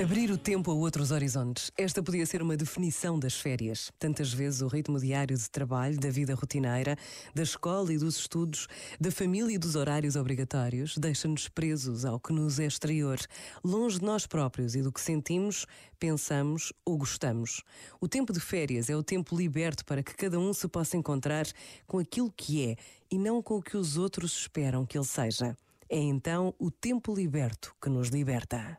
Abrir o tempo a outros horizontes. Esta podia ser uma definição das férias. Tantas vezes o ritmo diário de trabalho, da vida rotineira, da escola e dos estudos, da família e dos horários obrigatórios, deixa-nos presos ao que nos é exterior, longe de nós próprios e do que sentimos, pensamos ou gostamos. O tempo de férias é o tempo liberto para que cada um se possa encontrar com aquilo que é e não com o que os outros esperam que ele seja. É então o tempo liberto que nos liberta.